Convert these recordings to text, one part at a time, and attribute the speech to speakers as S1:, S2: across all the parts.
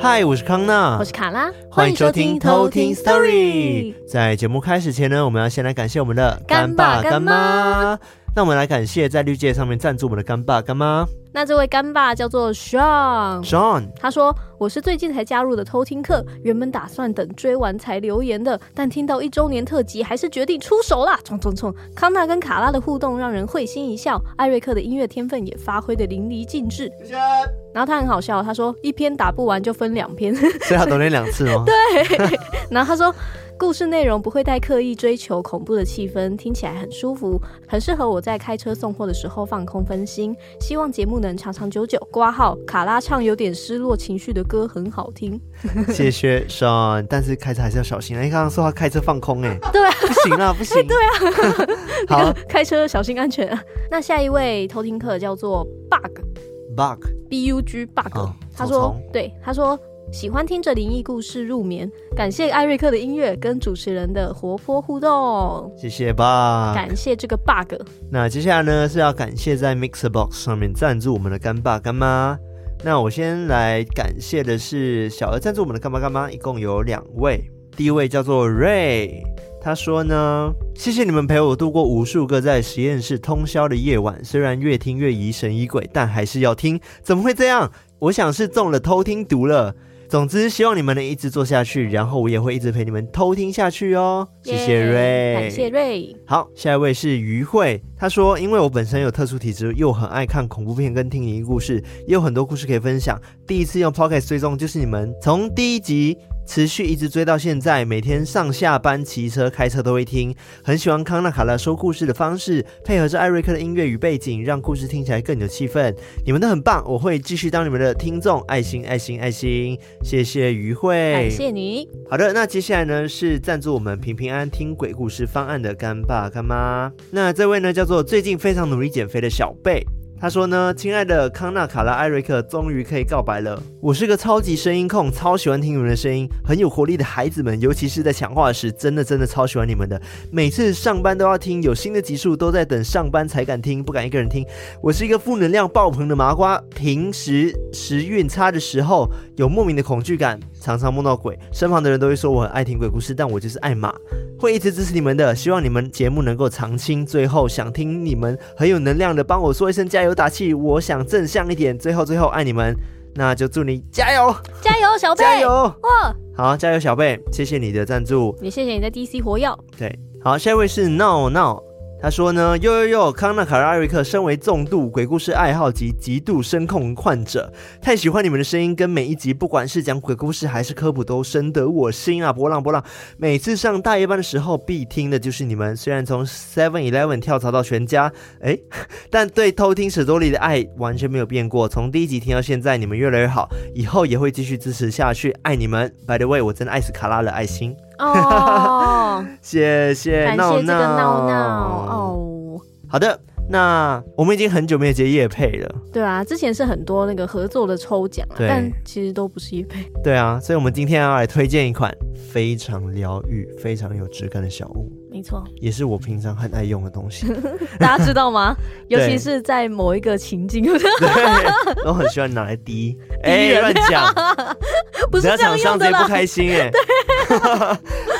S1: 嗨，我是康娜，
S2: 我是卡拉，
S1: 欢迎收听偷听 Story。在节目开始前呢，我们要先来感谢我们的干爸干妈。那我们来感谢在绿界上面赞助我们的干爸干妈。
S2: 那这位干爸叫做 Sean，Sean，他说，我是最近才加入的偷听客，原本打算等追完才留言的，但听到一周年特辑，还是决定出手啦！冲冲冲！康纳跟卡拉的互动让人会心一笑，艾瑞克的音乐天分也发挥得淋漓尽致。谢谢。然后他很好笑，他说一篇打不完就分两篇，
S1: 所以他抖内两次吗？
S2: 对。然后他说。故事内容不会太刻意追求恐怖的气氛，听起来很舒服，很适合我在开车送货的时候放空分心。希望节目能长长久久。挂号卡拉唱有点失落情绪的歌很好听，
S1: 谢谢 Sean。但是开车还是要小心。你刚刚说他开车放空，哎，
S2: 对啊，
S1: 不行啊，不行，
S2: 对啊，
S1: 好，
S2: 开车小心安全啊。那下一位偷听客叫做
S1: Bug，Bug，B
S2: U G Bug，哦，他说，对，他说。喜欢听着灵异故事入眠，感谢艾瑞克的音乐跟主持人的活泼互动，
S1: 谢谢 Bug，
S2: 感谢这个 Bug。
S1: 那接下来呢是要感谢在 Mixer Box 上面赞助我们的干爸干妈。那我先来感谢的是小额赞助我们的干爸干妈，一共有两位。第一位叫做 Ray，他说呢，谢谢你们陪我度过无数个在实验室通宵的夜晚，虽然越听越疑神疑鬼，但还是要听。怎么会这样？我想是中了偷听毒了。总之，希望你们能一直做下去，然后我也会一直陪你们偷听下去哦。谢谢瑞，
S2: 感谢瑞。
S1: 好，下一位是于慧，她说：“因为我本身有特殊体质，又很爱看恐怖片跟听灵异故事，也有很多故事可以分享。第一次用 Podcast 追踪就是你们，从第一集。”持续一直追到现在，每天上下班骑车、开车都会听。很喜欢康纳卡拉说故事的方式，配合着艾瑞克的音乐与背景，让故事听起来更有气氛。你们都很棒，我会继续当你们的听众。爱心，爱心，爱心，谢谢于慧，
S2: 感谢你。
S1: 好的，那接下来呢是赞助我们平平安安听鬼故事方案的干爸干妈。那这位呢叫做最近非常努力减肥的小贝。他说呢，亲爱的康纳、卡拉、艾瑞克，终于可以告白了。我是个超级声音控，超喜欢听你们的声音，很有活力的孩子们，尤其是在讲话时，真的真的超喜欢你们的。每次上班都要听，有新的集数都在等上班才敢听，不敢一个人听。我是一个负能量爆棚的麻瓜，平时时运差的时候有莫名的恐惧感，常常梦到鬼，身旁的人都会说我很爱听鬼故事，但我就是爱马，会一直支持你们的。希望你们节目能够长青。最后想听你们很有能量的，帮我说一声加油。打气，我想正向一点。最后，最后爱你们，那就祝你加油，
S2: 加油，小贝，
S1: 加油哇！好，加油，小贝，谢谢你的赞助，
S2: 也谢谢你的 DC 活药。
S1: 对，好，下一位是闹闹。他说呢，呦呦呦，康纳、卡拉、艾瑞克，身为重度鬼故事爱好及极度声控患者，太喜欢你们的声音，跟每一集，不管是讲鬼故事还是科普，都深得我心啊！波浪波浪，每次上大夜班的时候必听的就是你们。虽然从 Seven Eleven 跳槽到全家，哎，但对偷听史多利的爱完全没有变过。从第一集听到现在，你们越来越好，以后也会继续支持下去，爱你们。By the way，我真的爱死卡拉了，爱心。
S2: 哦，
S1: 谢谢闹闹。
S2: 闹闹。哦。
S1: 好的，那我们已经很久没有接夜配了。
S2: 对啊，之前是很多那个合作的抽奖，但其实都不是夜配。
S1: 对啊，所以我们今天要来推荐一款非常疗愈、非常有质感的小物。
S2: 没错，
S1: 也是我平常很爱用的东西。
S2: 大家知道吗？尤其是在某一个情境，对，
S1: 我很喜欢拿来滴。哎，乱讲，
S2: 不是这样用的啦。
S1: 不开心哎。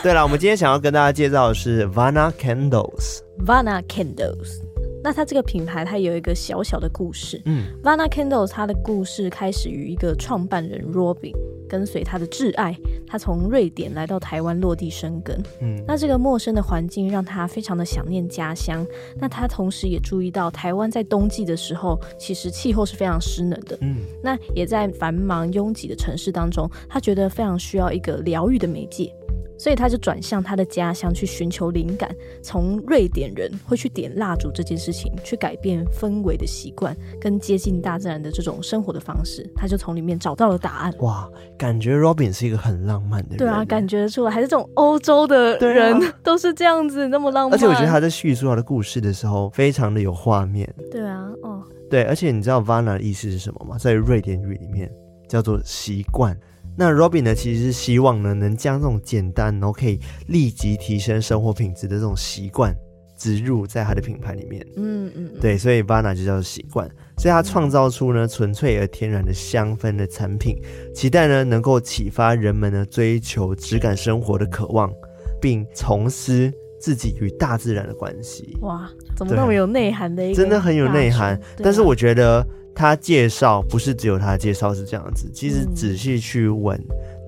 S1: 对了，我们今天想要跟大家介绍的是 Vana Candles。
S2: Vana Candles。那它这个品牌，它有一个小小的故事。嗯，Vana Candles 它的故事开始于一个创办人 Robin。跟随他的挚爱，他从瑞典来到台湾落地生根。嗯，那这个陌生的环境让他非常的想念家乡。那他同时也注意到，台湾在冬季的时候，其实气候是非常湿冷的。嗯，那也在繁忙拥挤的城市当中，他觉得非常需要一个疗愈的媒介。所以他就转向他的家乡去寻求灵感，从瑞典人会去点蜡烛这件事情，去改变氛围的习惯，跟接近大自然的这种生活的方式，他就从里面找到了答案。
S1: 哇，感觉 Robin 是一个很浪漫的人。
S2: 对啊，感觉出来还是这种欧洲的人、啊、都是这样子那么浪漫。
S1: 而且我觉得他在叙述他的故事的时候，非常的有画面。
S2: 对啊，哦，
S1: 对，而且你知道 Vana 的意思是什么吗？在瑞典语里面叫做习惯。那 Robin 呢，其实是希望呢，能将这种简单，然后可以立即提升生活品质的这种习惯植入在他的品牌里面。
S2: 嗯嗯，
S1: 对，所以 Vana 就叫做习惯，所以他创造出呢纯粹而天然的香氛的产品，期待呢能够启发人们呢追求质感生活的渴望，并重思自己与大自然的关系。
S2: 哇，怎么那么有内涵的一个？
S1: 真的很有内涵。但是我觉得他介绍不是只有他的介绍是这样子，其实仔细去闻，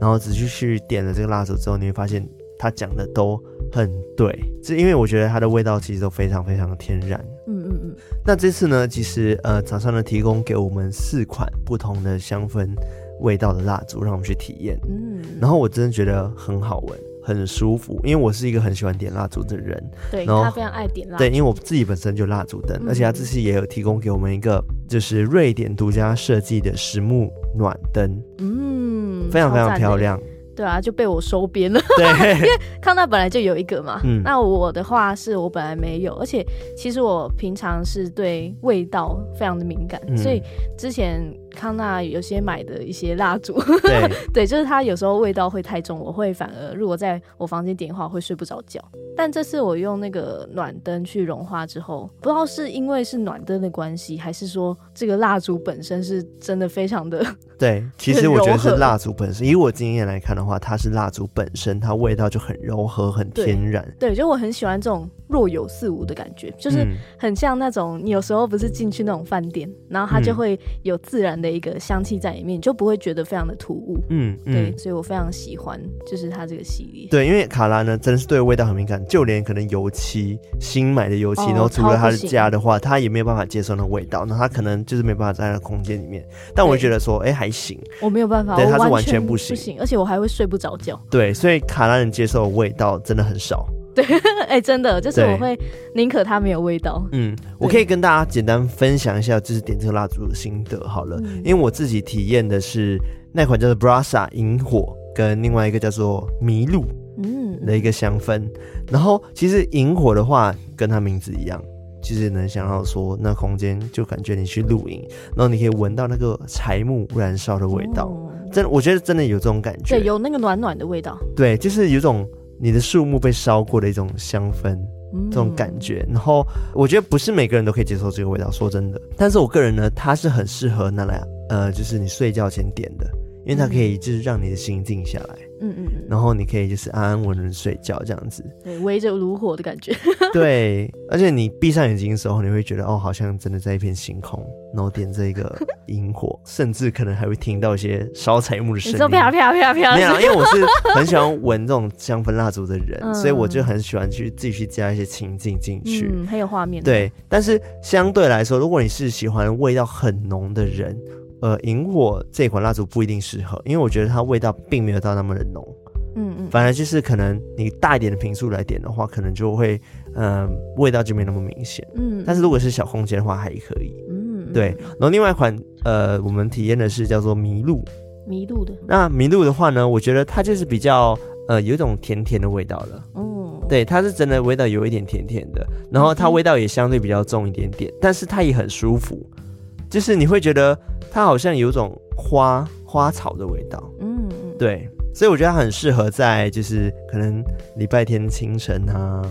S1: 然后仔细去点了这个蜡烛之后，你会发现他讲的都很对。是因为我觉得它的味道其实都非常非常的天然。
S2: 嗯嗯嗯。
S1: 那这次呢，其实呃，厂商呢提供给我们四款不同的香氛味道的蜡烛，让我们去体验。嗯。然后我真的觉得很好闻。很舒服，因为我是一个很喜欢点蜡烛的人。
S2: 对，然后他非常爱点蜡。
S1: 对，因为我自己本身就蜡烛灯，嗯、而且他这次也有提供给我们一个，就是瑞典独家设计的实木暖灯。嗯，非常非常漂亮。
S2: 对啊，就被我收编了。
S1: 对，
S2: 因为康纳本来就有一个嘛。嗯。那我的话是我本来没有，而且其实我平常是对味道非常的敏感，嗯、所以之前康纳有些买的一些蜡烛，对 对，就是它有时候味道会太重，我会反而如果在我房间点的话，我会睡不着觉。但这次我用那个暖灯去融化之后，不知道是因为是暖灯的关系，还是说这个蜡烛本身是真的非常的。
S1: 对，其实我觉得是蜡烛本身，以我经验来看的话，它是蜡烛本身，它味道就很柔和、很天然。
S2: 对，就我很喜欢这种若有似无的感觉，就是很像那种你有时候不是进去那种饭店，然后它就会有自然的一个香气在里面，你就不会觉得非常的突兀。嗯，对，所以我非常喜欢，就是它这个系列。
S1: 对，因为卡拉呢，真的是对味道很敏感，就连可能油漆新买的油漆，然后除了他的家的话，他也没有办法接受那味道，那他可能就是没办法在那个空间里面。但我就觉得说，哎，还行，
S2: 我没有办法，
S1: 对，他是
S2: 完
S1: 全不
S2: 行，不行而且我还会睡不着觉。
S1: 对，所以卡拉能接受的味道真的很少。
S2: 对，哎，真的就是我会宁可它没有味道。
S1: 嗯，我可以跟大家简单分享一下，就是点这个蜡烛的心得好了。因为我自己体验的是那款叫做 Brasa 萤火，跟另外一个叫做麋鹿，嗯，的一个香氛。然后其实萤火的话，跟它名字一样，其实能想到说那空间就感觉你去露营，然后你可以闻到那个柴木燃烧的味道。真的，我觉得真的有这种感觉，
S2: 对，有那个暖暖的味道。
S1: 对，就是有种。你的树木被烧过的一种香氛，嗯、这种感觉。然后我觉得不是每个人都可以接受这个味道，说真的。但是我个人呢，它是很适合拿来，呃，就是你睡觉前点的，因为它可以就是让你的心静下来。嗯嗯嗯，然后你可以就是安安稳稳睡觉这样子，
S2: 对，围着炉火的感觉。
S1: 对，而且你闭上眼睛的时候，你会觉得哦，好像真的在一片星空，然后点这个 萤火，甚至可能还会听到一些烧柴木的声音。
S2: 说啪啪啪啪。
S1: 没有，因为我是很喜欢闻这种香氛蜡烛的人，嗯、所以我就很喜欢去自己去加一些情境进去，
S2: 嗯，很有画面。
S1: 对，但是相对来说，如果你是喜欢味道很浓的人，呃，萤火这款蜡烛不一定适合，因为我觉得它味道并没有到那么的浓。嗯嗯，反而就是可能你大一点的瓶数来点的话，可能就会，嗯、呃，味道就没那么明显。嗯，但是如果是小空间的话，还可以。嗯，对。然后另外一款，呃，我们体验的是叫做麋鹿。
S2: 麋鹿的。
S1: 那麋鹿的话呢，我觉得它就是比较，呃，有一种甜甜的味道了。哦。对，它是真的味道有一点甜甜的，然后它味道也相对比较重一点点，但是它也很舒服，就是你会觉得它好像有一种花花草的味道。嗯嗯，对。所以我觉得它很适合在就是可能礼拜天清晨啊，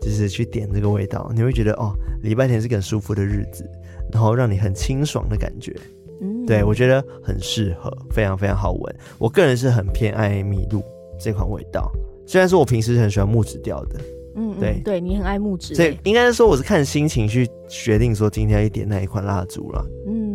S1: 就是去点这个味道，你会觉得哦，礼拜天是个很舒服的日子，然后让你很清爽的感觉。嗯，对，我觉得很适合，非常非常好闻。我个人是很偏爱麋鹿这款味道，虽然说我平时很喜欢木质调的。嗯，对
S2: 对，你很爱木质。
S1: 所以应该是说我是看心情去决定说今天要点哪一款蜡烛了。嗯嗯。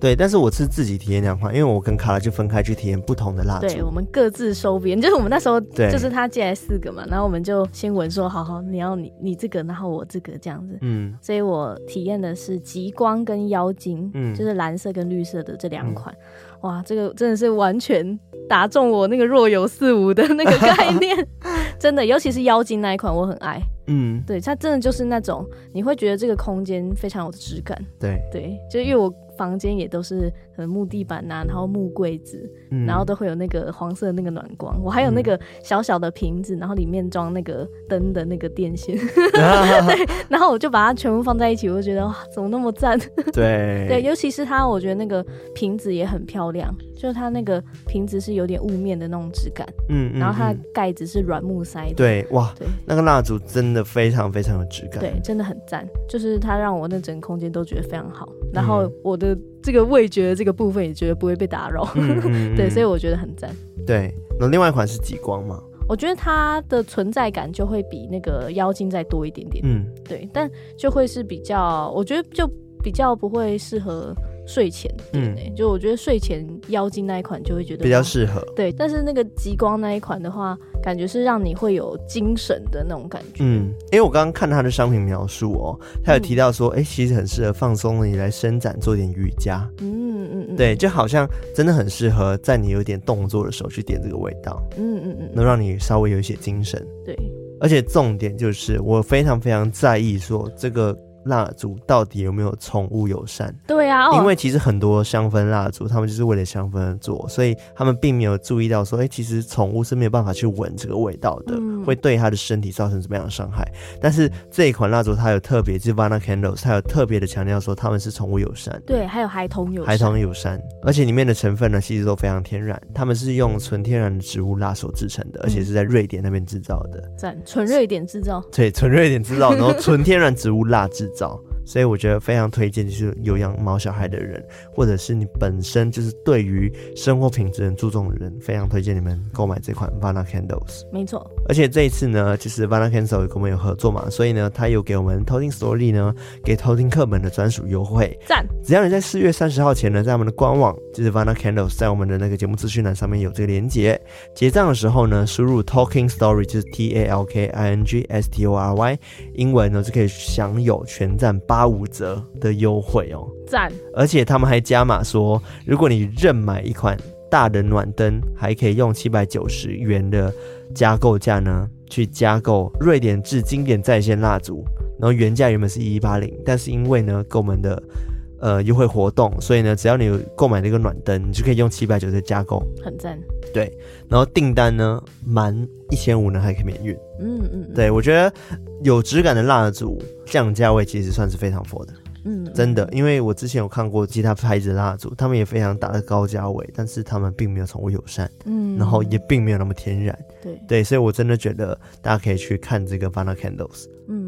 S1: 对，但是我是自己体验两款，因为我跟卡拉就分开去体验不同的蜡烛。
S2: 对，我们各自收编，就是我们那时候，就是他借来四个嘛，然后我们就先闻说，好好，你要你你这个，然后我这个这样子。嗯，所以我体验的是极光跟妖精，嗯，就是蓝色跟绿色的这两款。嗯、哇，这个真的是完全打中我那个若有似无的那个概念，真的，尤其是妖精那一款，我很爱。嗯，对，它真的就是那种你会觉得这个空间非常有质感。
S1: 对
S2: 对，就因为我。房间也都是可能木地板呐、啊，然后木柜子，嗯、然后都会有那个黄色的那个暖光。我还有那个小小的瓶子，然后里面装那个灯的那个电线，对，然后我就把它全部放在一起，我就觉得哇，怎么那么赞？
S1: 对。
S2: 对，尤其是它，我觉得那个瓶子也很漂亮，就是它那个瓶子是有点雾面的那种质感，嗯，嗯，然后它的盖子是软木塞的，
S1: 对，哇，对，那个蜡烛真的非常非常有质感，
S2: 对，真的很赞，就是它让我那整个空间都觉得非常好，然后我的这个味觉的这个部分也觉得不会被打扰，对，所以我觉得很赞。
S1: 对，那另外一款是极光吗？
S2: 我觉得它的存在感就会比那个妖精再多一点点，嗯，对，但就会是比较，我觉得就比较不会适合。睡前，嗯，就我觉得睡前妖精那一款就会觉得
S1: 比较适合，
S2: 对。但是那个极光那一款的话，感觉是让你会有精神的那种感觉。
S1: 嗯，因为我刚刚看它的商品描述哦，它有提到说，哎、嗯欸，其实很适合放松你来伸展，做点瑜伽。嗯嗯嗯，对，就好像真的很适合在你有点动作的时候去点这个味道。嗯嗯嗯，能让你稍微有一些精神。
S2: 对，
S1: 而且重点就是我非常非常在意说这个。蜡烛到底有没有宠物友善？
S2: 对啊，
S1: 因为其实很多香氛蜡烛，他们就是为了香氛而做，所以他们并没有注意到说，哎、欸，其实宠物是没有办法去闻这个味道的，嗯、会对它的身体造成什么样的伤害。但是这一款蜡烛它有特别，就是 Vana Candles，它有特别的强调说他们是宠物友善，
S2: 对，还有孩童友
S1: 孩童友善，而且里面的成分呢，其实都非常天然，他们是用纯天然的植物蜡所制成的，而且是在瑞典那边制造的，
S2: 赞，纯瑞典制造，
S1: 对，纯瑞典制造，然后纯天然植物蜡制造。所以我觉得非常推荐，就是有养毛小孩的人，或者是你本身就是对于生活品质很注重的人，非常推荐你们购买这款 Vana Candles。
S2: 没错，
S1: 而且这一次呢，就是 Vana Candles 跟我们有合作嘛，所以呢，他有给我们偷听 Story 呢，给偷听课本的专属优惠。
S2: 赞！
S1: 只要你在四月三十号前呢，在我们的官网，就是 Vana Candles，在我们的那个节目资讯栏上面有这个连接，结账的时候呢，输入 Talking Story，就是 T A L K I N G S T O R Y，英文呢就可以享有全站八五折。的优惠哦，赞！而且他们还加码说，如果你任买一款大的暖灯，还可以用七百九十元的加购价呢，去加购瑞典制经典在线蜡烛。然后原价原本是一一八零，但是因为呢，购买的呃优惠活动，所以呢，只要你有购买这个暖灯，你就可以用七百九十加购，
S2: 很赞。
S1: 对，然后订单呢满一千五呢还可以免运。嗯嗯，对，我觉得有质感的蜡烛降价位其实算是非常佛的。嗯，真的，因为我之前有看过其他牌子的蜡烛，他们也非常打的高价位，但是他们并没有宠物友善，嗯，然后也并没有那么天然，
S2: 对。
S1: 对，所以我真的觉得大家可以去看这个 Vana Candles，嗯嗯，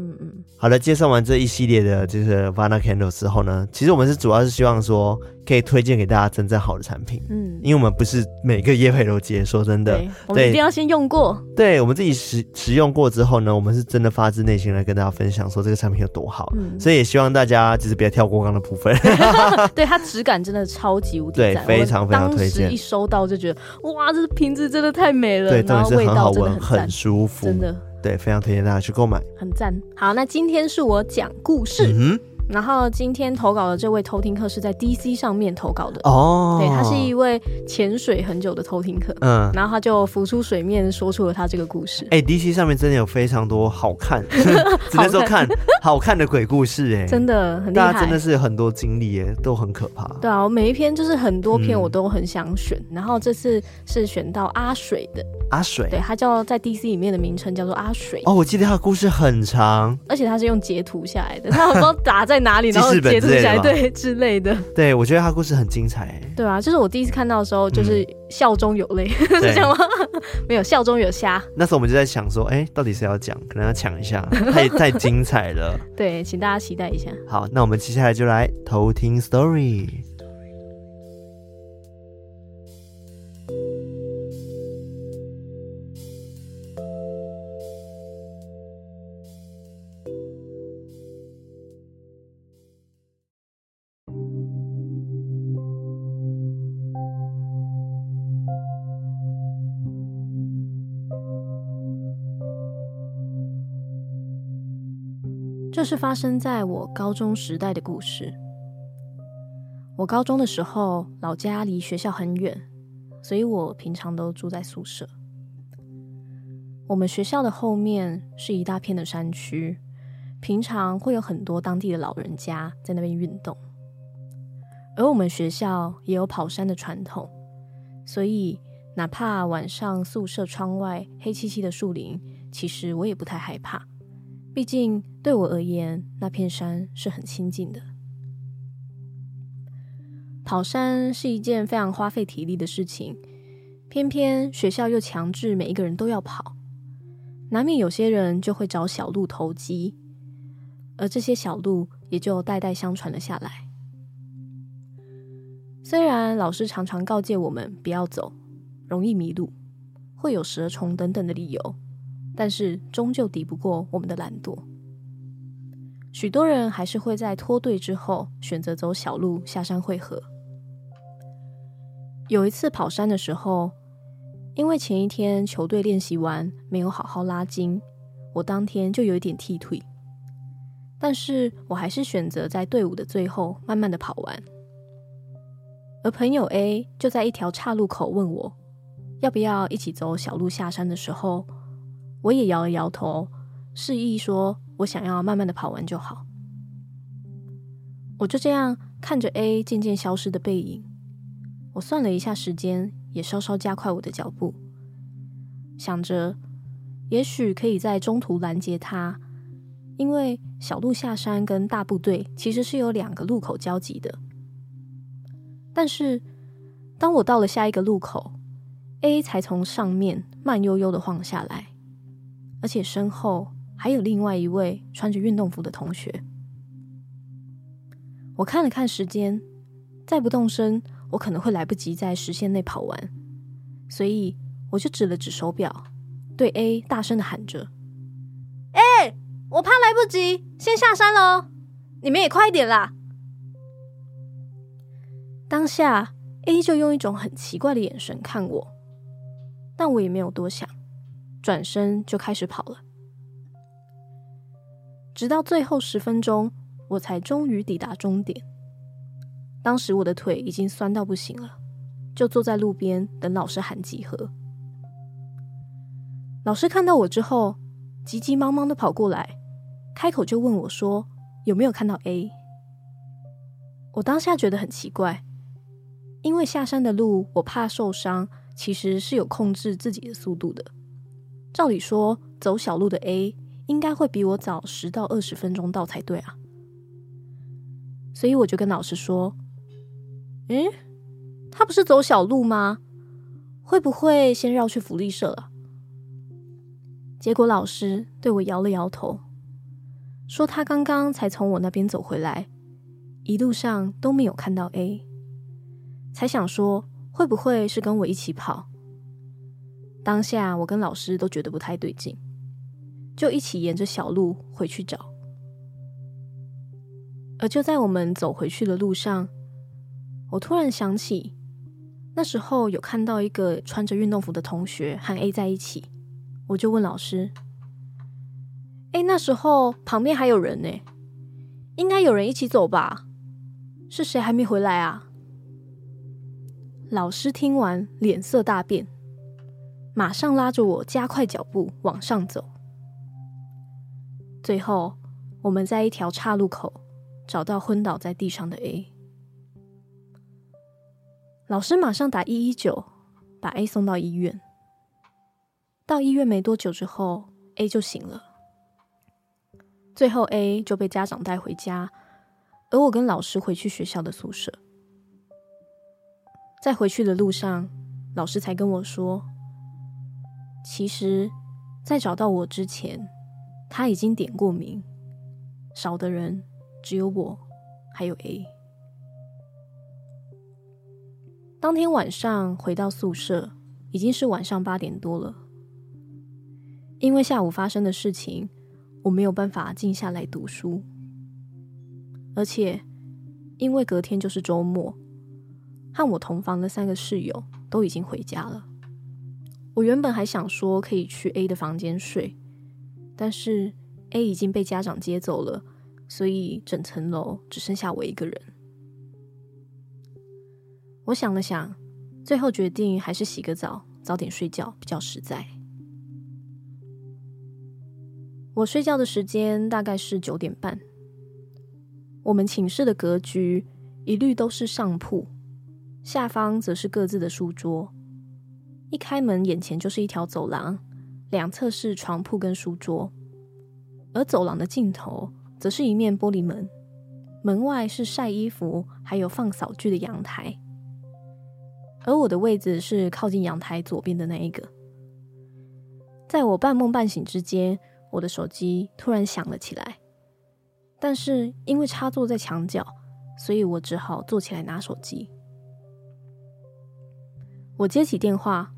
S1: 好的，介绍完这一系列的就是 Vana Candles 之后呢，其实我们是主要是希望说。可以推荐给大家真正好的产品，嗯，因为我们不是每个业配都接，说真的，
S2: 对，我们一定要先用过，
S1: 对，我们自己使使用过之后呢，我们是真的发自内心来跟大家分享说这个产品有多好，嗯，所以也希望大家就是不要跳过刚的部分，
S2: 对，它质感真的超级无敌，
S1: 对，非常非常推荐，
S2: 一收到就觉得哇，这瓶子真的太美了，
S1: 对，
S2: 然后味道真的
S1: 很很舒服，
S2: 真的，
S1: 对，非常推荐大家去购买，
S2: 很赞。好，那今天是我讲故事。嗯然后今天投稿的这位偷听客是在 DC 上面投稿的。哦，对，他是一位潜水很久的偷听客，嗯，然后他就浮出水面说出了他这个故事。
S1: 哎，DC 上面真的有非常多好看，只能说看好看。的鬼故事，哎，
S2: 真的很厉害，
S1: 大家真的是很多经历，哎，都很可怕。
S2: 对啊，我每一篇就是很多篇我都很想选，然后这次是选到阿水的
S1: 阿水，
S2: 对，他叫在 DC 里面的名称叫做阿水。
S1: 哦，我记得他的故事很长，
S2: 而且他是用截图下来的，他不知道打在。哪里？然后截图下来，对之类的。
S1: 对，我觉得他故事很精彩。
S2: 对啊，就是我第一次看到的时候，就是笑中有泪，嗯、是这样吗？没有，笑中有虾。
S1: 那时候我们就在想说，哎、欸，到底谁要讲？可能要抢一下，太太精彩了。
S2: 对，请大家期待一下。
S1: 好，那我们接下来就来偷听 story。
S2: 是发生在我高中时代的故事。我高中的时候，老家离学校很远，所以我平常都住在宿舍。我们学校的后面是一大片的山区，平常会有很多当地的老人家在那边运动。而我们学校也有跑山的传统，所以哪怕晚上宿舍窗外黑漆漆的树林，其实我也不太害怕。毕竟对我而言，那片山是很亲近的。跑山是一件非常花费体力的事情，偏偏学校又强制每一个人都要跑，难免有些人就会找小路投机，而这些小路也就代代相传了下来。虽然老师常常告诫我们不要走，容易迷路，会有蛇虫等等的理由，但是终究敌不过我们的懒惰。许多人还是会在脱队之后选择走小路下山会合。有一次跑山的时候，因为前一天球队练习完没有好好拉筋，我当天就有一点踢腿，但是我还是选择在队伍的最后慢慢的跑完。而朋友 A 就在一条岔路口问我，要不要一起走小路下山的时候，我也摇了摇头，示意说我想要慢慢的跑完就好。我就这样看着 A 渐渐消失的背影，我算了一下时间，也稍稍加快我的脚步，想着也许可以在中途拦截他，因为小路下山跟大部队其实是有两个路口交集的。但是，当我到了下一个路口，A 才从上面慢悠悠的晃下来，而且身后还有另外一位穿着运动服的同学。我看了看时间，再不动身，我可能会来不及在时限内跑完，所以我就指了指手表，对 A 大声的喊着：“哎，我怕来不及，先下山喽，你们也快一点啦！”当下，A 就用一种很奇怪的眼神看我，但我也没有多想，转身就开始跑了。直到最后十分钟，我才终于抵达终点。当时我的腿已经酸到不行了，就坐在路边等老师喊集合。老师看到我之后，急急忙忙的跑过来，开口就问我说：“有没有看到 A？” 我当下觉得很奇怪。因为下山的路，我怕受伤，其实是有控制自己的速度的。照理说，走小路的 A 应该会比我早十到二十分钟到才对啊。所以我就跟老师说：“诶，他不是走小路吗？会不会先绕去福利社了？”结果老师对我摇了摇头，说他刚刚才从我那边走回来，一路上都没有看到 A。才想说会不会是跟我一起跑？当下我跟老师都觉得不太对劲，就一起沿着小路回去找。而就在我们走回去的路上，我突然想起那时候有看到一个穿着运动服的同学和 A 在一起，我就问老师：“哎，那时候旁边还有人呢，应该有人一起走吧？是谁还没回来啊？”老师听完，脸色大变，马上拉着我加快脚步往上走。最后，我们在一条岔路口找到昏倒在地上的 A。老师马上打一一九，把 A 送到医院。到医院没多久之后，A 就醒了。最后，A 就被家长带回家，而我跟老师回去学校的宿舍。在回去的路上，老师才跟我说，其实，在找到我之前，他已经点过名，少的人只有我，还有 A。当天晚上回到宿舍，已经是晚上八点多了。因为下午发生的事情，我没有办法静下来读书，而且因为隔天就是周末。和我同房的三个室友都已经回家了。我原本还想说可以去 A 的房间睡，但是 A 已经被家长接走了，所以整层楼只剩下我一个人。我想了想，最后决定还是洗个澡，早点睡觉比较实在。我睡觉的时间大概是九点半。我们寝室的格局。一律都是上铺，下方则是各自的书桌。一开门，眼前就是一条走廊，两侧是床铺跟书桌，而走廊的尽头则是一面玻璃门，门外是晒衣服还有放扫具的阳台。而我的位置是靠近阳台左边的那一个。在我半梦半醒之间，我的手机突然响了起来，但是因为插座在墙角，所以我只好坐起来拿手机。我接起电话，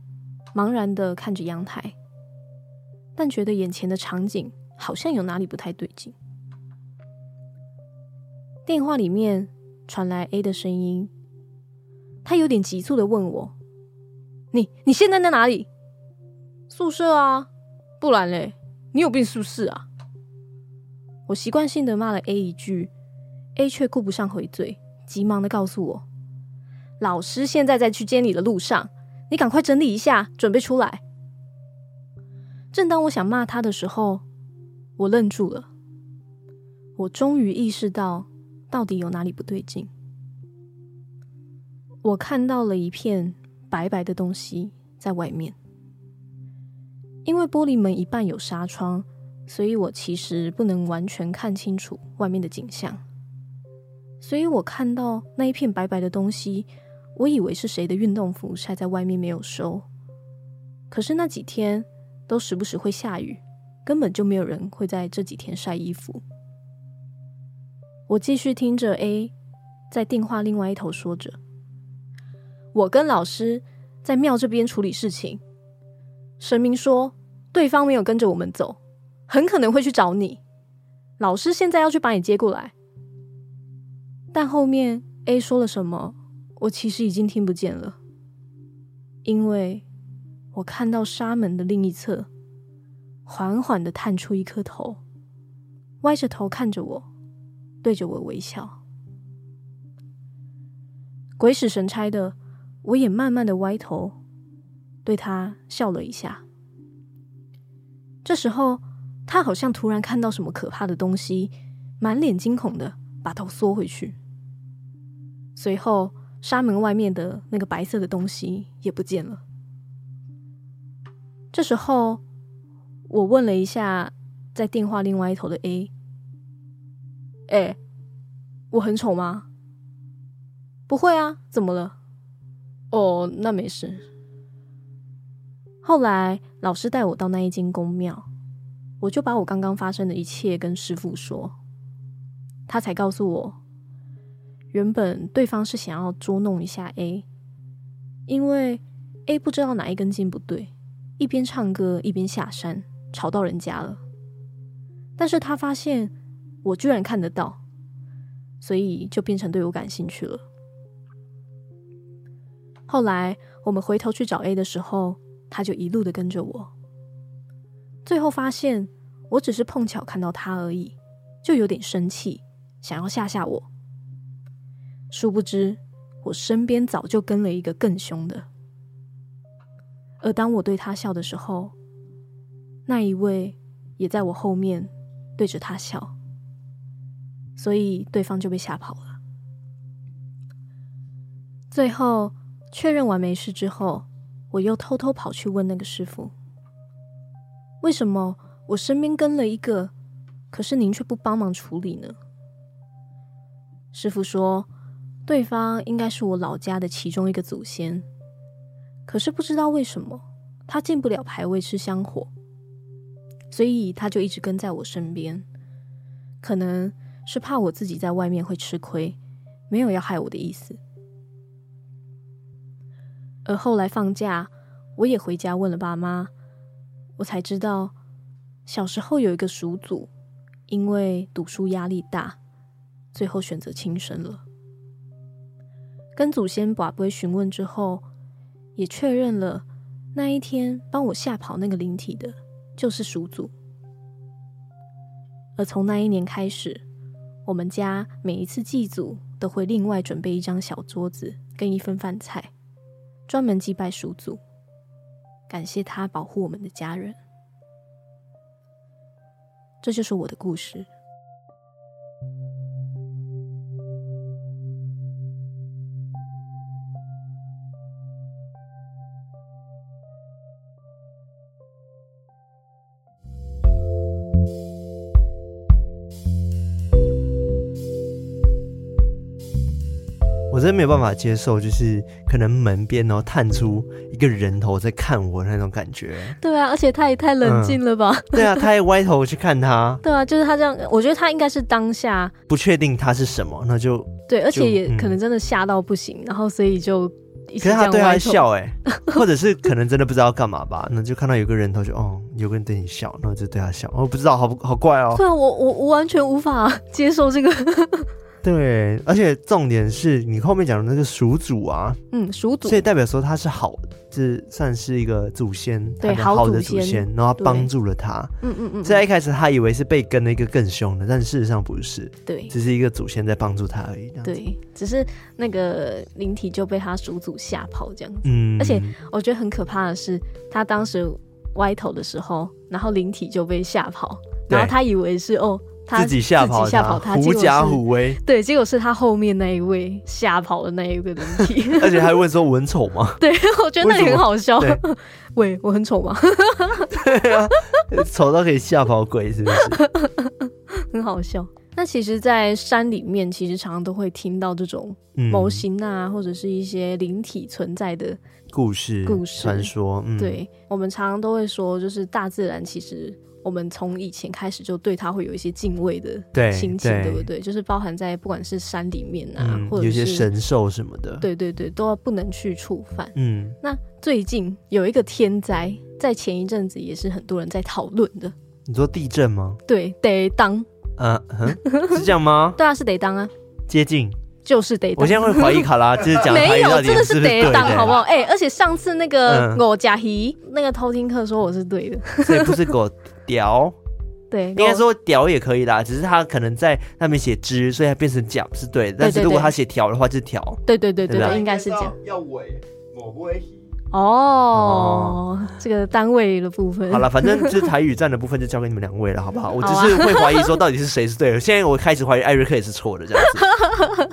S2: 茫然的看着阳台，但觉得眼前的场景好像有哪里不太对劲。电话里面传来 A 的声音。他有点急促的问我：“你你现在在哪里？宿舍啊？不然嘞？你有病是不是啊？”我习惯性的骂了 A 一句，A 却顾不上回嘴，急忙的告诉我：“老师现在在去接你的路上，你赶快整理一下，准备出来。”正当我想骂他的时候，我愣住了。我终于意识到，到底有哪里不对劲。我看到了一片白白的东西在外面，因为玻璃门一半有纱窗，所以我其实不能完全看清楚外面的景象。所以我看到那一片白白的东西，我以为是谁的运动服晒在外面没有收。可是那几天都时不时会下雨，根本就没有人会在这几天晒衣服。我继续听着 A 在电话另外一头说着。我跟老师在庙这边处理事情，神明说对方没有跟着我们走，很可能会去找你。老师现在要去把你接过来，但后面 A 说了什么，我其实已经听不见了，因为我看到沙门的另一侧，缓缓的探出一颗头，歪着头看着我，对着我微笑，鬼使神差的。我也慢慢的歪头，对他笑了一下。这时候，他好像突然看到什么可怕的东西，满脸惊恐的把头缩回去。随后，纱门外面的那个白色的东西也不见了。这时候，我问了一下在电话另外一头的 A：“ 哎，我很丑吗？”“不会啊，怎么了？”哦，那没事。后来老师带我到那一间宫庙，我就把我刚刚发生的一切跟师傅说，他才告诉我，原本对方是想要捉弄一下 A，因为 A 不知道哪一根筋不对，一边唱歌一边下山，吵到人家了。但是他发现我居然看得到，所以就变成对我感兴趣了。后来我们回头去找 A 的时候，他就一路的跟着我。最后发现我只是碰巧看到他而已，就有点生气，想要吓吓我。殊不知我身边早就跟了一个更凶的。而当我对他笑的时候，那一位也在我后面对着他笑，所以对方就被吓跑了。最后。确认完没事之后，我又偷偷跑去问那个师傅：“为什么我身边跟了一个，可是您却不帮忙处理呢？”师傅说：“对方应该是我老家的其中一个祖先，可是不知道为什么他进不了牌位吃香火，所以他就一直跟在我身边，可能是怕我自己在外面会吃亏，没有要害我的意思。”而后来放假，我也回家问了爸妈，我才知道小时候有一个叔祖，因为读书压力大，最后选择轻生了。跟祖先跋杯询问之后，也确认了那一天帮我吓跑那个灵体的，就是鼠祖。而从那一年开始，我们家每一次祭祖都会另外准备一张小桌子跟一份饭菜。专门祭拜鼠祖，感谢他保护我们的家人。这就是我的故事。
S1: 真的没有办法接受，就是可能门边然后探出一个人头在看我那种感觉。
S2: 对啊，而且他也太冷静了吧？
S1: 嗯、对啊，他也歪头去看他。
S2: 对啊，就是他这样，我觉得他应该是当下
S1: 不确定他是什么，那就
S2: 对，而且也可能真的吓到不行，嗯、然后所以就。
S1: 可是他对他笑哎、欸，或者是可能真的不知道干嘛吧？那就看到有个人头就哦，有个人对你笑，然后就对他笑。我、哦、不知道，好好怪哦。
S2: 对啊，我我我完全无法接受这个。
S1: 对，而且重点是你后面讲的那个属主啊，
S2: 嗯，属主，
S1: 所以代表说他是好的，这算是一个祖先，
S2: 对，
S1: 好的祖先，然后帮助了他。嗯嗯嗯。在一开始他以为是被跟了一个更凶的，但事实上不是，
S2: 对，
S1: 只是一个祖先在帮助他而已。
S2: 对，只是那个灵体就被他属主吓跑这样子。嗯，而且我觉得很可怕的是，他当时歪头的时候，然后灵体就被吓跑，然后他以为是哦。他
S1: 自己吓跑，跑他，狐假虎威。
S2: 对，结果是他后面那一位吓跑的那一个灵体，
S1: 而且还问说：“我很丑吗？”
S2: 对，我觉得那里很好笑。喂，我很丑吗？
S1: 对啊，丑到可以吓跑鬼，是不是？
S2: 很好笑。那其实，在山里面，其实常常都会听到这种模型啊，嗯、或者是一些灵体存在的
S1: 故事、
S2: 故事
S1: 传说。嗯、
S2: 对，我们常常都会说，就是大自然其实。我们从以前开始就对它会有一些敬畏的心情，对，不对？就是包含在不管是山里面啊，嗯、或者是
S1: 有些神兽什么的，
S2: 对对对，都要不能去触犯。
S1: 嗯，
S2: 那最近有一个天灾，在前一阵子也是很多人在讨论的。
S1: 你说地震吗？
S2: 对，得当。
S1: 嗯、呃，是这样吗？
S2: 对啊，是得当啊。
S1: 接近。
S2: 就是得当，
S1: 我现在会怀疑卡拉，就是讲
S2: 没有，真的是得
S1: 当，
S2: 好不好？哎、欸，而且上次那个我假皮那个偷听课说我是对的，
S1: 所以不是狗屌。
S2: 对，
S1: 应该说屌也可以啦，只是他可能在那边写之，所以他变成讲是对的。但是如果他写条的话，就是条。
S2: 对对对对对，应该是这样。
S3: 要尾，我不会
S2: 哦，这个单位的部分。
S1: 好了，反正就是台语站的部分就交给你们两位了，好不好？我只是会怀疑说到底是谁是对的。现在我开始怀疑艾瑞克也是错的，这样子。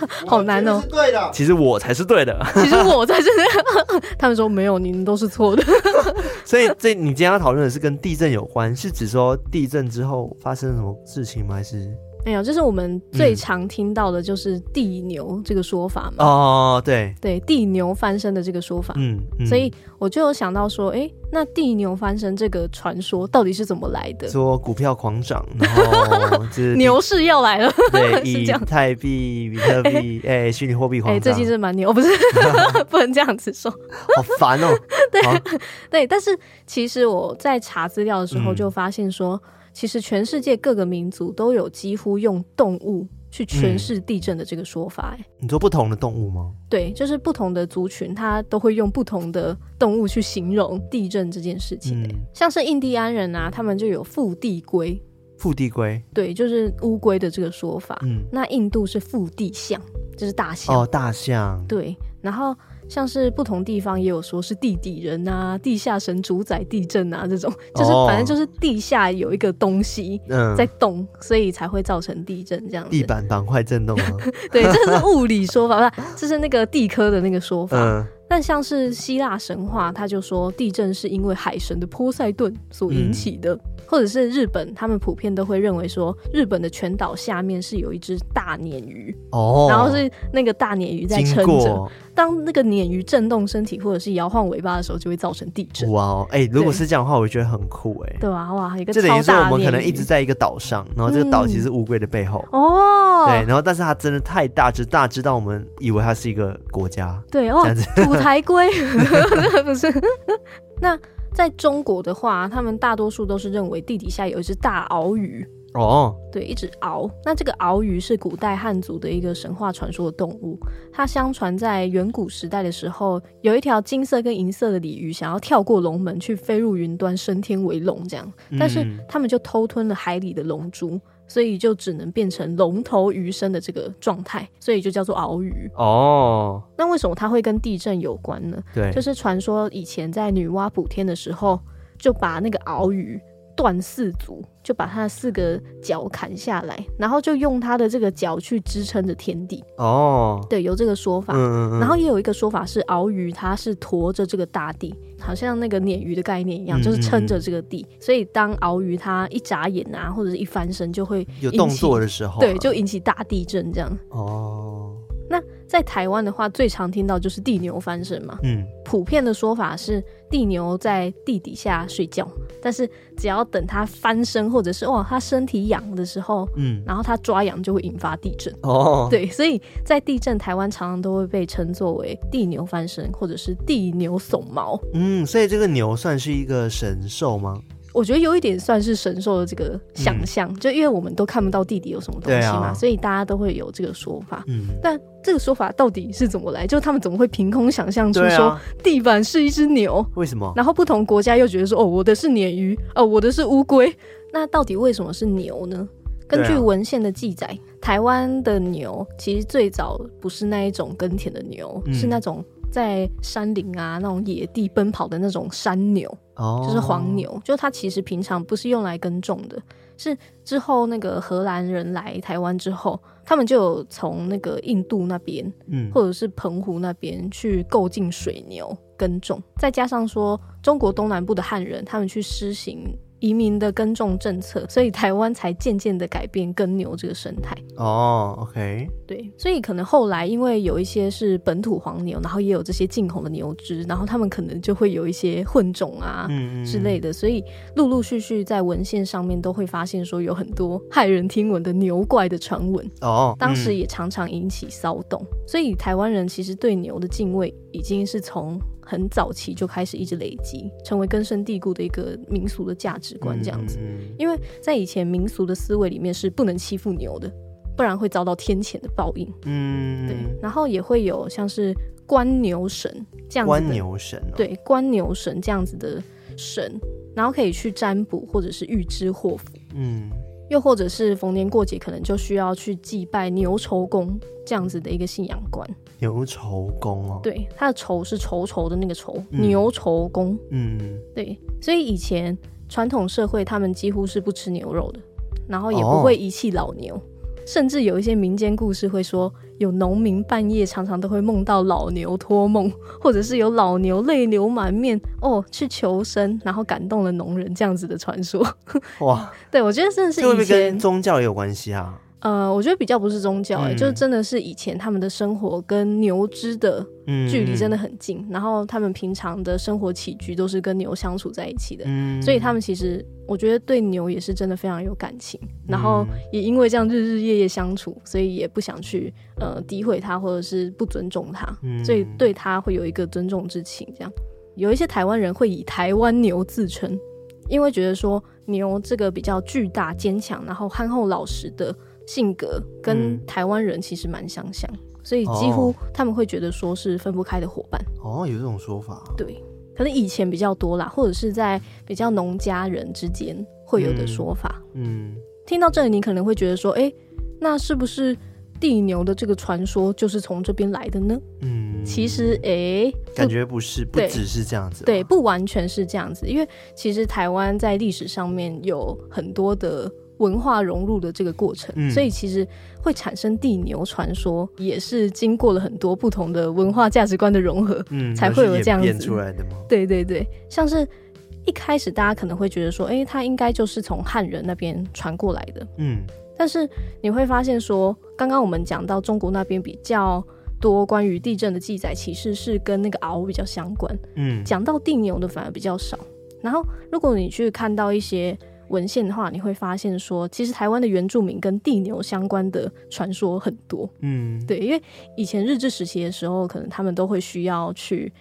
S2: 好难哦。
S3: 对的，
S1: 其实我才是对的。
S2: 其实我才是。他们说没有，你们都是错的。
S1: 所以这你今天要讨论的是跟地震有关，是指说地震之后发生什么事情吗？还是？
S2: 没有，就是我们最常听到的，就是地牛这个说法嘛。
S1: 哦，对，
S2: 对，地牛翻身的这个说法。
S1: 嗯，嗯，
S2: 所以我就有想到说，哎，那地牛翻身这个传说到底是怎么来的？
S1: 说股票狂涨，然后
S2: 牛市要来了。
S1: 对，以太币、比特币，哎，虚拟货币狂涨。哎，
S2: 最近是蛮牛，不是？不能这样子说，
S1: 好烦哦。
S2: 对，对，但是其实我在查资料的时候就发现说。其实全世界各个民族都有几乎用动物去诠释地震的这个说法，哎，
S1: 你说不同的动物吗？
S2: 对，就是不同的族群，它都会用不同的动物去形容地震这件事情。嗯，像是印第安人啊，他们就有复地龟，
S1: 复地龟，
S2: 对，就是乌龟的这个说法。
S1: 嗯，
S2: 那印度是复地象，就是大象。
S1: 哦，大象。
S2: 对，然后。像是不同地方也有说是地底人啊，地下神主宰地震啊，这种就是反正就是地下有一个东西在动，所以才会造成地震这样子。
S1: 地板板块震动吗？
S2: 对，这是物理说法，不是，这是那个地科的那个说法。
S1: 嗯
S2: 但像是希腊神话，他就说地震是因为海神的波塞顿所引起的，嗯、或者是日本，他们普遍都会认为说，日本的全岛下面是有一只大鲶鱼，
S1: 哦，
S2: 然后是那个大鲶鱼在撑着，当那个鲶鱼震动身体或者是摇晃尾巴的时候，就会造成地震。
S1: 哇哦，哎、欸，如果是这样的话，我觉得很酷哎，
S2: 对啊，哇，一个
S1: 这等于说我们可能一直在一个岛上，然后这个岛其实是乌龟的背后，
S2: 哦、嗯，
S1: 对，然后但是它真的太大只，大只到我们以为它是一个国家，
S2: 对哦，土台龟。不是，那在中国的话，他们大多数都是认为地底下有一只大鳌鱼
S1: 哦，
S2: 对，一只鳌。那这个鳌鱼是古代汉族的一个神话传说的动物。它相传在远古时代的时候，有一条金色跟银色的鲤鱼想要跳过龙门去飞入云端升天为龙，这样，但是他们就偷吞了海里的龙珠。所以就只能变成龙头鱼身的这个状态，所以就叫做鳌鱼
S1: 哦。
S2: 那为什么它会跟地震有关呢？
S1: 对，
S2: 就是传说以前在女娲补天的时候，就把那个鳌鱼断四足，就把他的四个脚砍下来，然后就用他的这个脚去支撑着天地。
S1: 哦，
S2: 对，有这个说法。
S1: 嗯嗯嗯。
S2: 然后也有一个说法是鳌鱼它是驮着这个大地。好像那个鲶鱼的概念一样，就是撑着这个地，所以当鳌鱼它一眨眼啊，或者是一翻身，就会
S1: 有动作的时候，
S2: 对，就引起大地震这样。
S1: 哦，
S2: 那在台湾的话，最常听到就是地牛翻身嘛。
S1: 嗯，
S2: 普遍的说法是地牛在地底下睡觉，但是只要等它翻身，或者是哇，它身体痒的时候，嗯，然后它抓痒就会引发地震。哦，对，所以在地震，台湾常常都会被称作为地牛翻身，或者是地牛耸毛。
S1: 嗯，所以这个牛算是一个神兽吗？
S2: 我觉得有一点算是神兽的这个想象，嗯、就因为我们都看不到地底有什么东西嘛，啊、所以大家都会有这个说法。嗯，但这个说法到底是怎么来？就他们怎么会凭空想象出说地板是一只牛？
S1: 为什么？
S2: 然后不同国家又觉得说，哦，我的是鲶鱼，哦，我的是乌龟。那到底为什么是牛呢？根据文献的记载，啊、台湾的牛其实最早不是那一种耕田的牛，嗯、是那种。在山林啊，那种野地奔跑的那种山牛，oh. 就是黄牛，就它其实平常不是用来耕种的，是之后那个荷兰人来台湾之后，他们就有从那个印度那边，嗯，或者是澎湖那边去购进水牛耕种，再加上说中国东南部的汉人，他们去施行。移民的耕种政策，所以台湾才渐渐的改变耕牛这个生态。
S1: 哦、oh，OK，
S2: 对，所以可能后来因为有一些是本土黄牛，然后也有这些进口的牛只，然后他们可能就会有一些混种啊之类的，所以陆陆续续在文献上面都会发现说有很多骇人听闻的牛怪的传闻。哦，oh, 当时也常常引起骚动，嗯、所以台湾人其实对牛的敬畏已经是从。很早期就开始一直累积，成为根深蒂固的一个民俗的价值观，这样子。因为在以前民俗的思维里面是不能欺负牛的，不然会遭到天谴的报应。嗯，对。然后也会有像是关牛神这样子的
S1: 观牛神、哦，
S2: 对，关牛神这样子的神，然后可以去占卜或者是预知祸福。嗯。又或者是逢年过节，可能就需要去祭拜牛稠公这样子的一个信仰观。
S1: 牛稠公哦，
S2: 对，它的稠是稠稠的那个稠，嗯、牛稠公。嗯，对，所以以前传统社会他们几乎是不吃牛肉的，然后也不会遗弃老牛。哦甚至有一些民间故事会说，有农民半夜常常都会梦到老牛托梦，或者是有老牛泪流满面哦去求生，然后感动了农人这样子的传说。哇，对，我觉得真的是以前会不会
S1: 跟宗教也有关系啊？
S2: 呃，我觉得比较不是宗教、欸，哎、嗯，就真的是以前他们的生活跟牛只的距离真的很近，嗯、然后他们平常的生活起居都是跟牛相处在一起的，嗯、所以他们其实我觉得对牛也是真的非常有感情，然后也因为这样日日夜夜相处，所以也不想去呃诋毁它或者是不尊重它，嗯、所以对它会有一个尊重之情。这样有一些台湾人会以台湾牛自称，因为觉得说牛这个比较巨大坚强，然后憨厚老实的。性格跟台湾人其实蛮相像，嗯、所以几乎他们会觉得说是分不开的伙伴。
S1: 哦，有这种说法。
S2: 对，可能以前比较多啦，或者是在比较农家人之间会有的说法。嗯，嗯听到这里，你可能会觉得说，哎、欸，那是不是地牛的这个传说就是从这边来的呢？嗯，其实，哎、欸，
S1: 感觉不是，不只是这样子。
S2: 对，不完全是这样子，因为其实台湾在历史上面有很多的。文化融入的这个过程，嗯、所以其实会产生地牛传说，也是经过了很多不同的文化价值观的融合，嗯，才会有这样子
S1: 变出来的吗？
S2: 对对对，像是一开始大家可能会觉得说，哎、欸，它应该就是从汉人那边传过来的，嗯，但是你会发现说，刚刚我们讲到中国那边比较多关于地震的记载，其实是跟那个敖比较相关，嗯，讲到地牛的反而比较少。然后如果你去看到一些。文献的话，你会发现说，其实台湾的原住民跟地牛相关的传说很多。嗯，对，因为以前日治时期的时候，可能他们都会需要去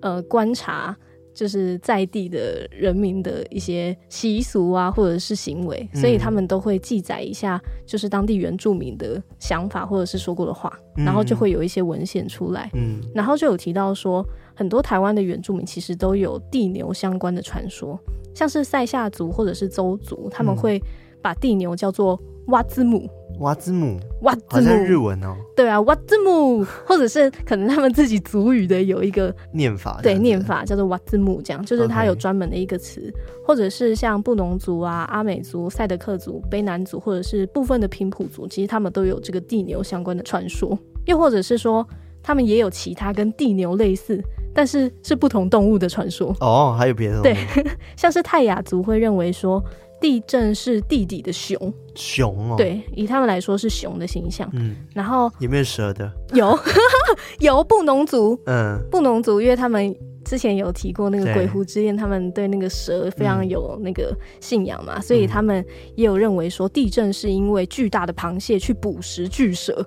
S2: 呃观察，就是在地的人民的一些习俗啊，或者是行为，所以他们都会记载一下，就是当地原住民的想法或者是说过的话，然后就会有一些文献出来。嗯，然后就有提到说，很多台湾的原住民其实都有地牛相关的传说。像是塞夏族或者是邹族，他们会把地牛叫做哇兹姆，
S1: 哇兹姆，
S2: 哇兹姆，
S1: 好像日文哦。
S2: 对啊，哇兹姆，或者是可能他们自己族语的有一个
S1: 念法，
S2: 对，念法叫做哇兹姆，这样就是它有专门的一个词。或者是像布农族啊、阿美族、赛德克族、卑南族，或者是部分的平埔族，其实他们都有这个地牛相关的传说。又或者是说，他们也有其他跟地牛类似。但是是不同动物的传说
S1: 哦，还有别的
S2: 对，像是泰雅族会认为说，地震是地底的熊，
S1: 熊哦，
S2: 对，以他们来说是熊的形象。嗯，然后
S1: 有没有蛇的？
S2: 有，有 布农族，
S1: 嗯，
S2: 布农族，因为他们。之前有提过那个鬼狐之恋，他们对那个蛇非常有那个信仰嘛，嗯、所以他们也有认为说地震是因为巨大的螃蟹去捕食巨蛇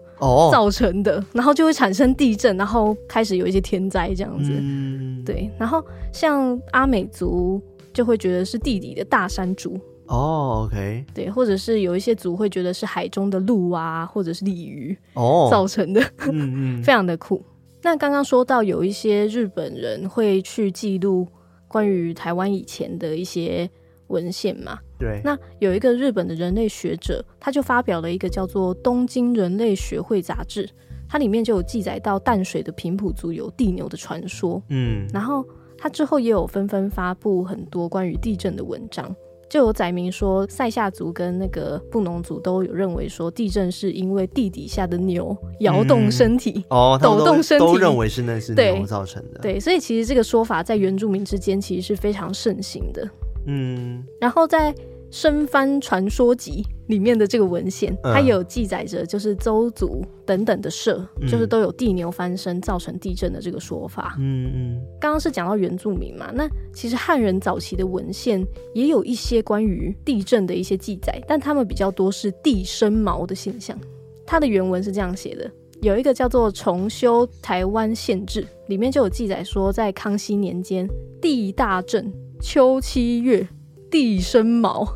S2: 造成的，哦、然后就会产生地震，然后开始有一些天灾这样子。嗯、对，然后像阿美族就会觉得是地底的大山竹
S1: 哦，OK，
S2: 对，或者是有一些族会觉得是海中的鹿啊，或者是鲤鱼哦。造成的，嗯嗯，非常的酷。那刚刚说到有一些日本人会去记录关于台湾以前的一些文献嘛？
S1: 对。
S2: 那有一个日本的人类学者，他就发表了一个叫做《东京人类学会杂志》，它里面就有记载到淡水的平埔族有地牛的传说。嗯。然后他之后也有纷纷发布很多关于地震的文章。就有载明说，塞夏族跟那个布农族都有认为说，地震是因为地底下的牛摇动身体，
S1: 嗯、哦，
S2: 抖动身体，
S1: 都认为是那是牛造成的。
S2: 对，对，所以其实这个说法在原住民之间其实是非常盛行的。嗯，然后在。《生番传说集》里面的这个文献，它也有记载着，就是邹族等等的社，嗯、就是都有地牛翻身造成地震的这个说法。嗯嗯。刚刚是讲到原住民嘛，那其实汉人早期的文献也有一些关于地震的一些记载，但他们比较多是地生毛的现象。它的原文是这样写的：有一个叫做《重修台湾县志》，里面就有记载说，在康熙年间，地大震，秋七月。地生毛，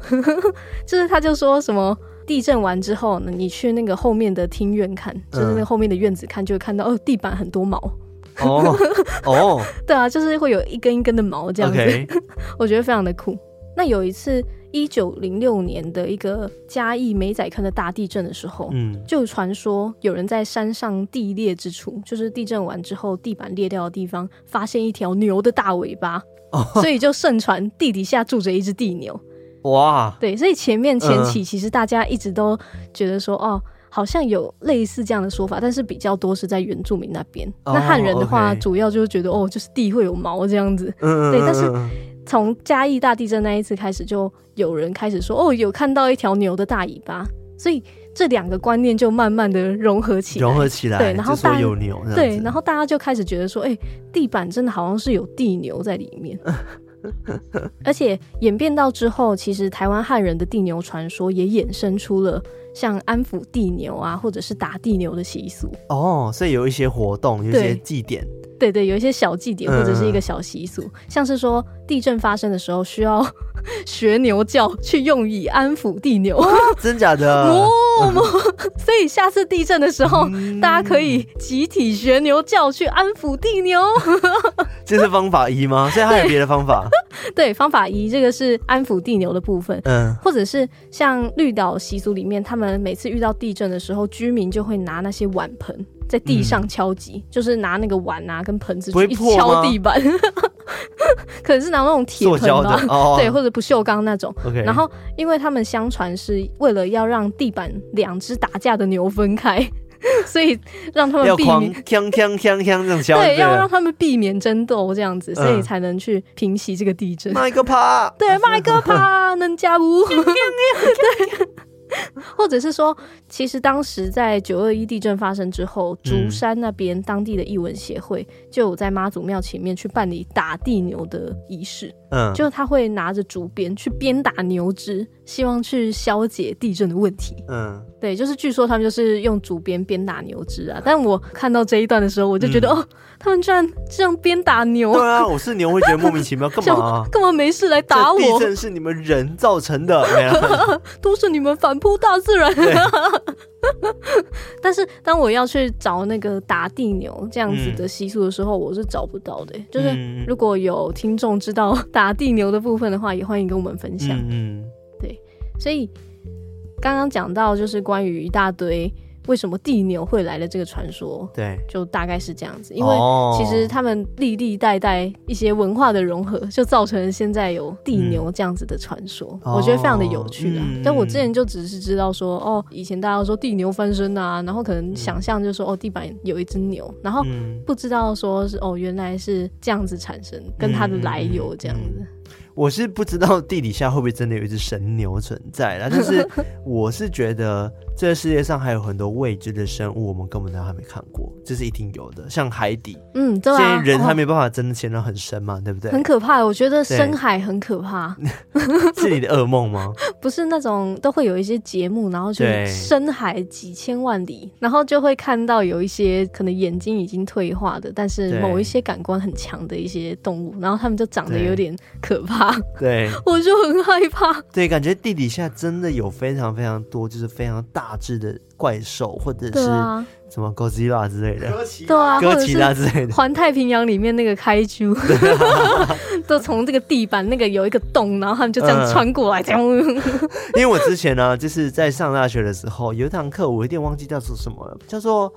S2: 就是他就说什么地震完之后呢，你去那个后面的庭院看，就是那个后面的院子看，就会看到哦，地板很多毛。哦 哦，对啊，就是会有一根一根的毛这样子 我觉得非常的酷。那有一次，一九零六年的一个嘉义美仔坑的大地震的时候，嗯，就传说有人在山上地裂之处，就是地震完之后地板裂掉的地方，发现一条牛的大尾巴。所以就盛传地底下住着一只地牛，哇！对，所以前面前期其实大家一直都觉得说，哦，好像有类似这样的说法，但是比较多是在原住民那边。那汉人的话，主要就是觉得，哦，就是地会有毛这样子。对，但是从嘉义大地震那一次开始，就有人开始说，哦，有看到一条牛的大尾巴，所以。这两个观念就慢慢的融合起来，
S1: 融合起来，
S2: 对，然后大
S1: 有牛，
S2: 对，然后大家就开始觉得说，哎，地板真的好像是有地牛在里面，而且演变到之后，其实台湾汉人的地牛传说也衍生出了像安抚地牛啊，或者是打地牛的习俗。
S1: 哦，所以有一些活动，有一些祭典。
S2: 对对，有一些小祭典或者是一个小习俗，嗯、像是说地震发生的时候需要 学牛叫去用以安抚地牛，
S1: 真假的？哦，
S2: 所以下次地震的时候，嗯、大家可以集体学牛叫去安抚地牛。
S1: 这是方法一吗？所以还有别的方法？
S2: 对，对，方法一这个是安抚地牛的部分，嗯，或者是像绿岛习俗里面，他们每次遇到地震的时候，居民就会拿那些碗盆。在地上敲击，嗯、就是拿那个碗啊跟盆子去一敲地板，可能是拿那种铁盆的，哦、对，或者不锈钢那种。Okay 然后，因为他们相传是为了要让地板两只打架的牛分开，所以让他们避免
S1: 锵锵锵锵这样 敲，
S2: 对，要让他们避免争斗这样子，所以才能去平息这个地震。
S1: 麦个趴，
S2: 对，麦个趴能加五？对。或者是说，其实当时在九二一地震发生之后，竹山那边当地的艺文协会就有在妈祖庙前面去办理打地牛的仪式。嗯，就他会拿着竹鞭去鞭打牛只，希望去消解地震的问题。嗯，对，就是据说他们就是用竹鞭鞭打牛只啊。但我看到这一段的时候，我就觉得、嗯、哦，他们居然这样鞭打牛。
S1: 对啊，我是牛会觉得莫名其妙，干嘛、啊？
S2: 干嘛没事来打我？
S1: 地震是你们人造成的，
S2: 都是你们反扑大自然。但是当我要去找那个打地牛这样子的习俗的时候，嗯、我是找不到的。就是如果有听众知道打地牛的部分的话，也欢迎跟我们分享。嗯，嗯，对。所以刚刚讲到就是关于一大堆。为什么地牛会来的这个传说，
S1: 对，
S2: 就大概是这样子。因为其实他们历历代代一些文化的融合，就造成现在有地牛这样子的传说。嗯、我觉得非常的有趣啊。嗯、但我之前就只是知道说，哦，以前大家都说地牛翻身啊，然后可能想象就是说，哦，地板有一只牛，然后不知道说是哦，原来是这样子产生，跟它的来由这样子。
S1: 我是不知道地底下会不会真的有一只神牛存在啦，但是 我是觉得这个世界上还有很多未知的生物，我们根本都还没看过，这是一定有的。像海底，
S2: 嗯，对啊，
S1: 现在人还没办法真的潜到很深嘛，哦、对不对？
S2: 很可怕，我觉得深海很可怕。
S1: 是你的噩梦吗？
S2: 不是那种都会有一些节目，然后去深海几千万里，然后就会看到有一些可能眼睛已经退化的，但是某一些感官很强的一些动物，然后他们就长得有点可怕。
S1: 对，
S2: 我就很害怕。
S1: 对，感觉地底下真的有非常非常多，就是非常大只的怪兽，或者是什么哥吉拉之类的，
S2: 对啊，
S1: 哥吉拉之类的。
S2: 环太平洋里面那个开珠，都从这个地板那个有一个洞，然后他们就这样穿过来，这样。
S1: 因为我之前呢，就是在上大学的时候，有一堂课，我有点忘记叫做什么了，叫做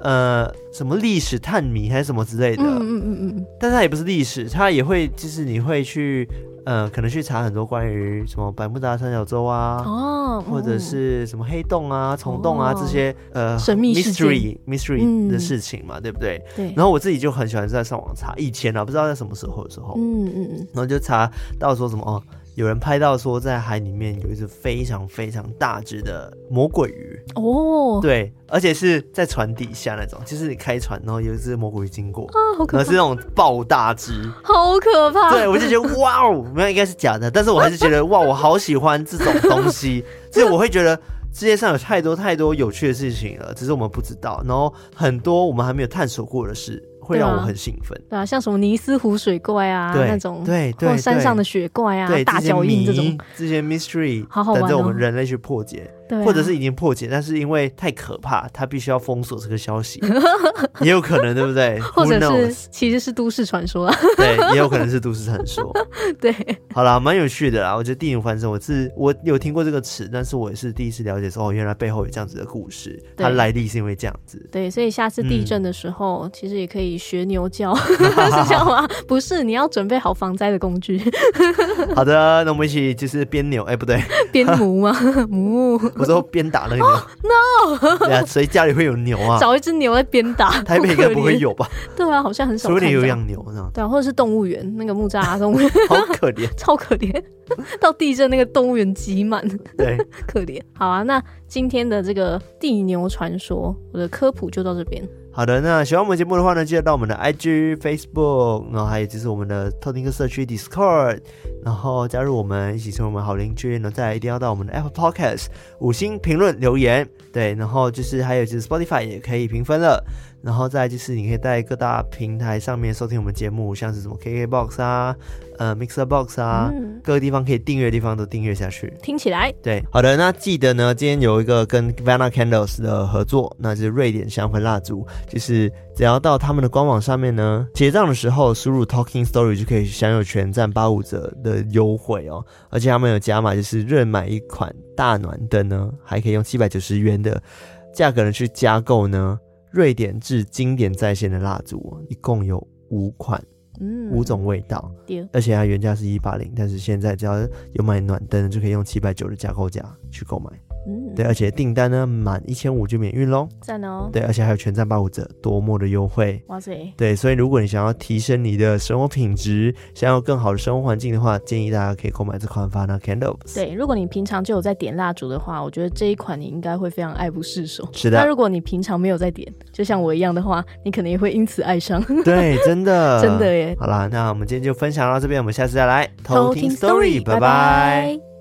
S1: 呃什么历史探谜还是什么之类的。嗯嗯嗯嗯。但它也不是历史，它也会就是你会去。呃，可能去查很多关于什么百慕大三角洲啊，哦，或者是什么黑洞啊、虫洞啊、哦、这些呃
S2: 神秘
S1: mystery mystery 的事情嘛，嗯、对不对？
S2: 对。
S1: 然后我自己就很喜欢在上网查，以前啊，不知道在什么时候的时候，嗯嗯嗯，然后就查到说什么哦。有人拍到说，在海里面有一只非常非常大只的魔鬼鱼哦，对，而且是在船底下那种，就是你开船，然后有一只魔鬼鱼经过啊，好可怕，是那种爆大只，
S2: 好可怕。
S1: 对，我就觉得哇哦，没有，应该是假的，但是我还是觉得哇，我好喜欢这种东西，所以我会觉得世界上有太多太多有趣的事情了，只是我们不知道，然后很多我们还没有探索过的事。会让我很兴奋，
S2: 对啊，像什么尼斯湖水怪啊，
S1: 对
S2: 那种，
S1: 对对，
S2: 山上的雪怪啊，大脚印这种，
S1: 这些 mystery，
S2: 好好玩哦，
S1: 等着我们人类去破解。或者是已经破解，但是因为太可怕，他必须要封锁这个消息，也有可能，对不对？
S2: 或者是其实是都市传说，
S1: 对，也有可能是都市传说。
S2: 对，
S1: 好啦，蛮有趣的啦。我觉得地牛翻身，我是我有听过这个词，但是我也是第一次了解说，哦，原来背后有这样子的故事，它来历是因为这样子。
S2: 对，所以下次地震的时候，嗯、其实也可以学牛叫，是这样吗？不是，你要准备好防灾的工具。
S1: 好的，那我们一起就是边扭，哎、欸，不对，
S2: 边母吗？母。
S1: 我说鞭打那个牛、oh,，no！对啊，谁家里会有牛啊？
S2: 找一只牛在鞭打，
S1: 台北应该不会有吧？
S2: 对啊，好像很少。
S1: 所以你有养牛呢？
S2: 对啊，或者是动物园那个木栅动物园，
S1: 好可怜，
S2: 超可怜。到地震那个动物园挤满，
S1: 对，
S2: 可怜。好啊，那今天的这个地牛传说，我的科普就到这边。
S1: 好的，那喜欢我们节目的话呢，记得到我们的 IG、Facebook，然后还有就是我们的特定客社区 Discord，然后加入我们，一起成为我们好邻居。然后再来一定要到我们的 Apple Podcast 五星评论留言，对，然后就是还有就是 Spotify 也可以评分了。然后再来就是你可以在各大平台上面收听我们节目，像是什么 KKBOX 啊、呃 Mixer Box 啊，嗯、各个地方可以订阅的地方都订阅下去。
S2: 听起来
S1: 对，好的，那记得呢，今天有一个跟 Vana Candles 的合作，那就是瑞典香氛蜡烛，就是只要到他们的官网上面呢，结账的时候输入 Talking Story 就可以享有全站八五折的优惠哦，而且他们有加码，就是任买一款大暖灯呢，还可以用七百九十元的价格呢去加购呢。瑞典制经典在线的蜡烛，一共有五款，嗯，五种味道，对而且它原价是一八零，但是现在只要有买暖灯，就可以用七百九的加购价去购买。嗯，对，而且订单呢满一千五就免运喽，
S2: 赞哦！
S1: 对，而且还有全站八五折，多么的优惠！哇塞！对，所以如果你想要提升你的生活品质，想要更好的生活环境的话，建议大家可以购买这款 Fana Candles。
S2: 对，如果你平常就有在点蜡烛的话，我觉得这一款你应该会非常爱不释手。
S1: 是的。
S2: 那如果你平常没有在点，就像我一样的话，你可能也会因此爱上。
S1: 对，真的，
S2: 真的耶！
S1: 好啦，那我们今天就分享到这边，我们下次再来偷听 Story，拜拜。